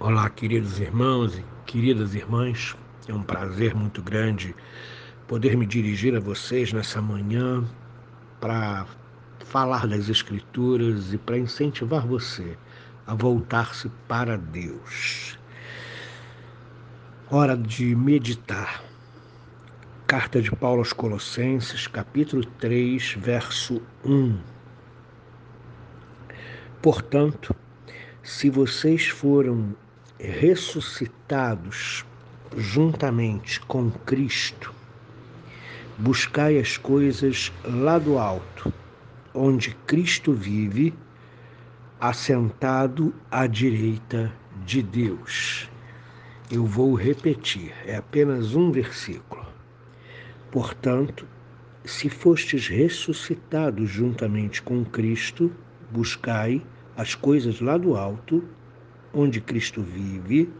Olá, queridos irmãos e queridas irmãs. É um prazer muito grande poder me dirigir a vocês nessa manhã para falar das Escrituras e para incentivar você a voltar-se para Deus. Hora de meditar. Carta de Paulo aos Colossenses, capítulo 3, verso 1. Portanto, se vocês foram ressuscitados juntamente com Cristo, buscai as coisas lá do alto, onde Cristo vive, assentado à direita de Deus. Eu vou repetir, é apenas um versículo. Portanto, se fostes ressuscitados juntamente com Cristo, buscai as coisas lá do alto, onde Cristo vive,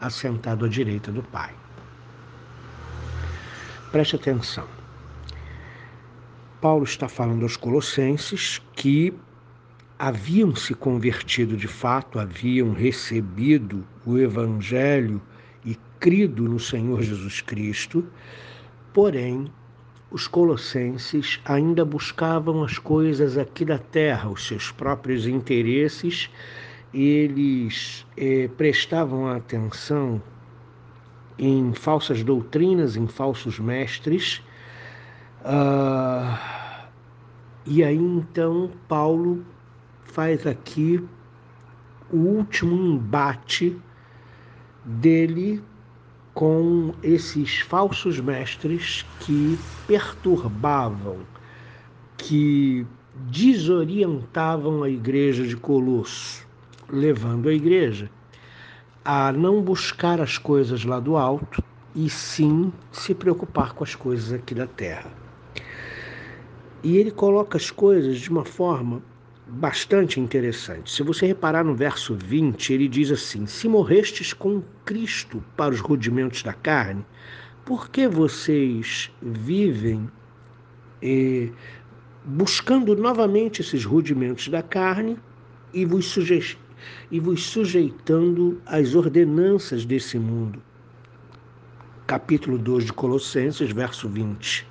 assentado à direita do Pai. Preste atenção. Paulo está falando aos Colossenses que haviam se convertido de fato, haviam recebido o Evangelho e crido no Senhor Jesus Cristo, porém, os colossenses ainda buscavam as coisas aqui da terra, os seus próprios interesses eles eh, prestavam atenção em falsas doutrinas, em falsos mestres. Uh, e aí então Paulo faz aqui o último embate dele com esses falsos mestres que perturbavam, que desorientavam a igreja de Colosso levando a igreja a não buscar as coisas lá do alto e sim se preocupar com as coisas aqui da terra. E ele coloca as coisas de uma forma bastante interessante. Se você reparar no verso 20, ele diz assim: Se morrestes com Cristo para os rudimentos da carne, por que vocês vivem eh, buscando novamente esses rudimentos da carne e vos, e vos sujeitando às ordenanças desse mundo. Capítulo 2 de Colossenses, verso 20.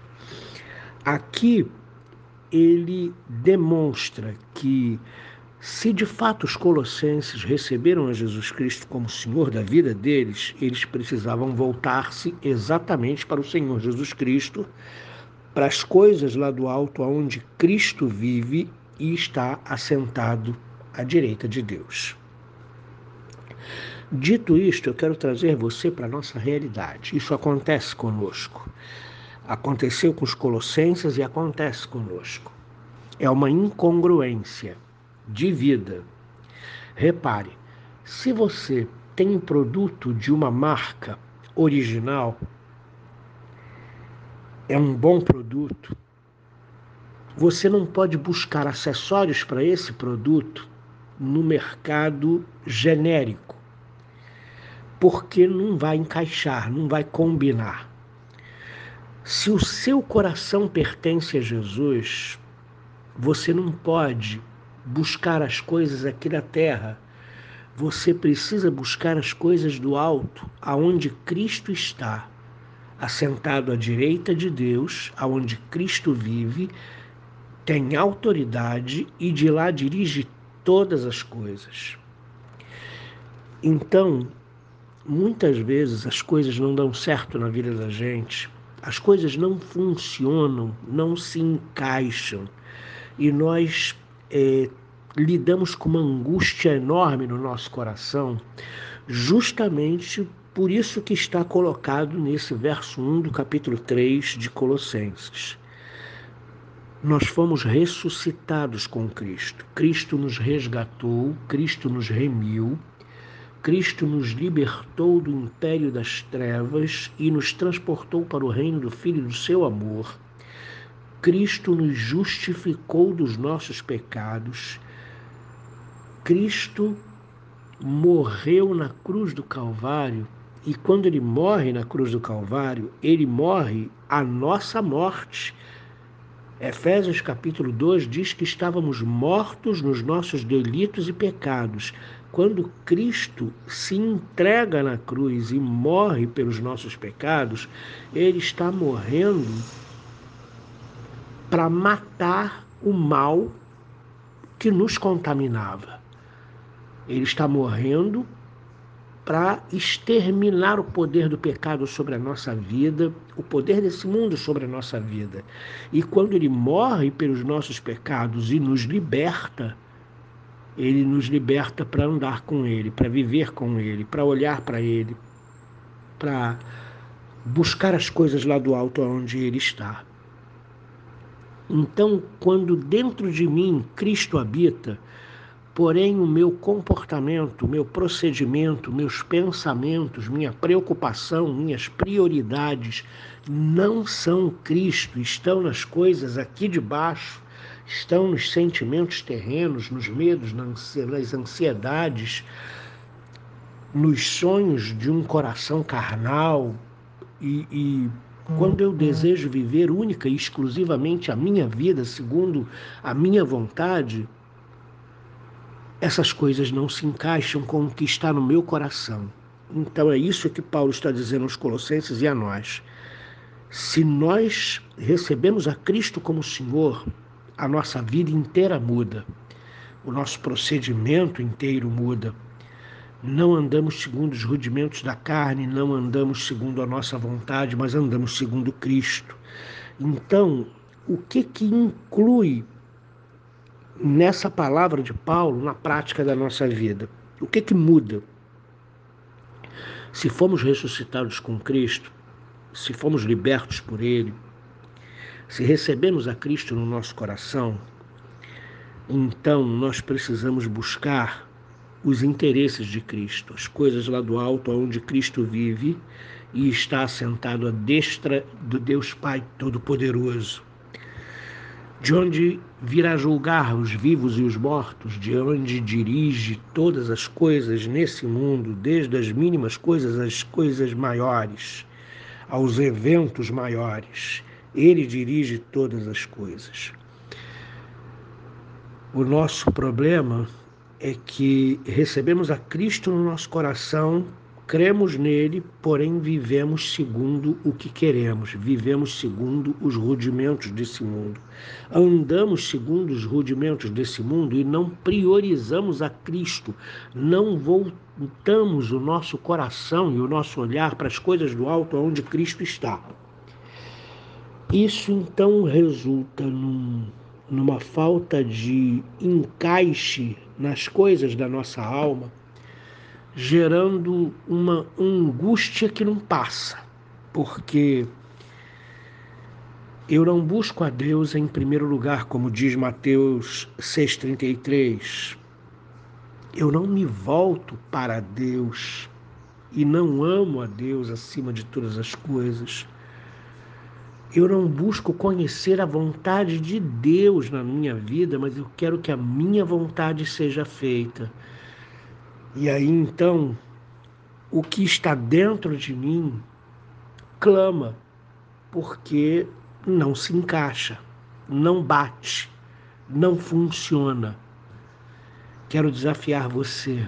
Aqui ele demonstra que se de fato os colossenses receberam a Jesus Cristo como Senhor da vida deles, eles precisavam voltar-se exatamente para o Senhor Jesus Cristo, para as coisas lá do alto, onde Cristo vive e está assentado à direita de Deus. Dito isto, eu quero trazer você para a nossa realidade. Isso acontece conosco. Aconteceu com os colossenses e acontece conosco. É uma incongruência de vida. Repare, se você tem produto de uma marca original, é um bom produto, você não pode buscar acessórios para esse produto no mercado genérico, porque não vai encaixar, não vai combinar. Se o seu coração pertence a Jesus, você não pode buscar as coisas aqui da terra. Você precisa buscar as coisas do alto, aonde Cristo está, assentado à direita de Deus, aonde Cristo vive, tem autoridade e de lá dirige todas as coisas. Então, muitas vezes as coisas não dão certo na vida da gente, as coisas não funcionam, não se encaixam e nós é, lidamos com uma angústia enorme no nosso coração, justamente por isso que está colocado nesse verso 1 do capítulo 3 de Colossenses. Nós fomos ressuscitados com Cristo. Cristo nos resgatou, Cristo nos remiu, Cristo nos libertou do império das trevas e nos transportou para o reino do Filho do seu amor. Cristo nos justificou dos nossos pecados. Cristo morreu na cruz do Calvário e quando ele morre na cruz do Calvário, ele morre a nossa morte Efésios capítulo 2 diz que estávamos mortos nos nossos delitos e pecados, quando Cristo se entrega na cruz e morre pelos nossos pecados, ele está morrendo para matar o mal que nos contaminava. Ele está morrendo para exterminar o poder do pecado sobre a nossa vida, o poder desse mundo sobre a nossa vida. E quando ele morre pelos nossos pecados e nos liberta, ele nos liberta para andar com ele, para viver com ele, para olhar para ele, para buscar as coisas lá do alto onde ele está. Então, quando dentro de mim Cristo habita, porém o meu comportamento, meu procedimento, meus pensamentos, minha preocupação, minhas prioridades não são Cristo, estão nas coisas aqui de baixo, estão nos sentimentos terrenos, nos medos, nas ansiedades, nos sonhos de um coração carnal. E, e quando eu desejo viver única e exclusivamente a minha vida segundo a minha vontade, essas coisas não se encaixam com o que está no meu coração. Então é isso que Paulo está dizendo aos Colossenses e a nós. Se nós recebemos a Cristo como Senhor, a nossa vida inteira muda, o nosso procedimento inteiro muda. Não andamos segundo os rudimentos da carne, não andamos segundo a nossa vontade, mas andamos segundo Cristo. Então, o que que inclui nessa palavra de Paulo na prática da nossa vida? O que que muda? Se fomos ressuscitados com Cristo, se fomos libertos por Ele, se recebemos a Cristo no nosso coração, então nós precisamos buscar os interesses de Cristo, as coisas lá do alto onde Cristo vive e está assentado à destra do Deus Pai Todo-Poderoso. De onde virá julgar os vivos e os mortos, de onde dirige todas as coisas nesse mundo, desde as mínimas coisas às coisas maiores, aos eventos maiores. Ele dirige todas as coisas. O nosso problema é que recebemos a Cristo no nosso coração, cremos nele, porém vivemos segundo o que queremos, vivemos segundo os rudimentos desse mundo. Andamos segundo os rudimentos desse mundo e não priorizamos a Cristo, não voltamos o nosso coração e o nosso olhar para as coisas do alto onde Cristo está. Isso então resulta num, numa falta de encaixe nas coisas da nossa alma, gerando uma angústia que não passa, porque eu não busco a Deus em primeiro lugar, como diz Mateus 6,33. Eu não me volto para Deus e não amo a Deus acima de todas as coisas. Eu não busco conhecer a vontade de Deus na minha vida, mas eu quero que a minha vontade seja feita. E aí então, o que está dentro de mim clama, porque não se encaixa, não bate, não funciona. Quero desafiar você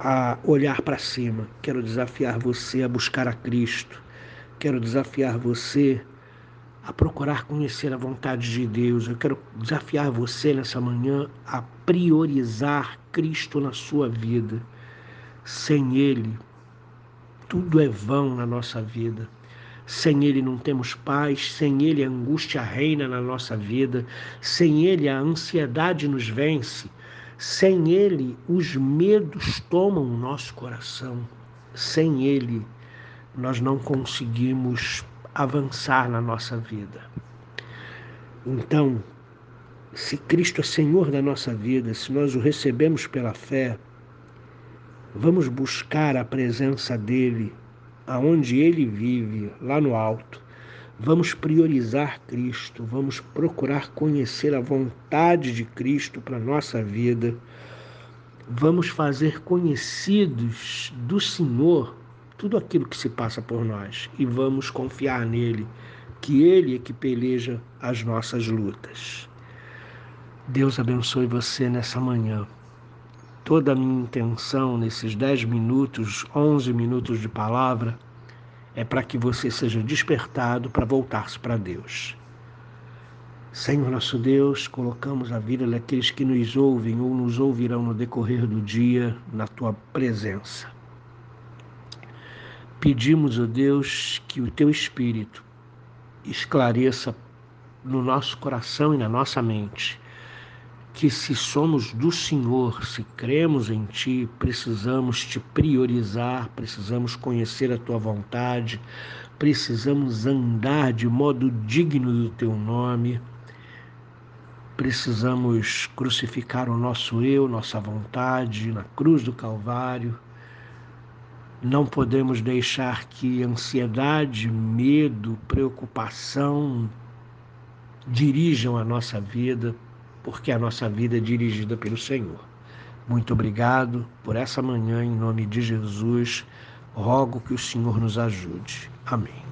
a olhar para cima, quero desafiar você a buscar a Cristo Quero desafiar você a procurar conhecer a vontade de Deus. Eu quero desafiar você nessa manhã a priorizar Cristo na sua vida. Sem Ele, tudo é vão na nossa vida. Sem Ele não temos paz, sem Ele a angústia reina na nossa vida, sem Ele a ansiedade nos vence, sem Ele os medos tomam o nosso coração, sem Ele nós não conseguimos avançar na nossa vida. Então, se Cristo é Senhor da nossa vida, se nós o recebemos pela fé, vamos buscar a presença dele aonde ele vive, lá no alto. Vamos priorizar Cristo, vamos procurar conhecer a vontade de Cristo para a nossa vida. Vamos fazer conhecidos do Senhor tudo aquilo que se passa por nós e vamos confiar nele, que ele é que peleja as nossas lutas. Deus abençoe você nessa manhã. toda a minha intenção nesses 10 minutos, 11 minutos de palavra, é para que você seja despertado para voltar-se para Deus. Senhor nosso Deus, colocamos a vida daqueles que nos ouvem ou nos ouvirão no decorrer do dia na tua presença. Pedimos, ó Deus, que o teu Espírito esclareça no nosso coração e na nossa mente que se somos do Senhor, se cremos em Ti, precisamos te priorizar, precisamos conhecer a Tua vontade, precisamos andar de modo digno do Teu nome, precisamos crucificar o nosso eu, nossa vontade na cruz do Calvário. Não podemos deixar que ansiedade, medo, preocupação dirijam a nossa vida porque a nossa vida é dirigida pelo Senhor. Muito obrigado por essa manhã, em nome de Jesus. Rogo que o Senhor nos ajude. Amém.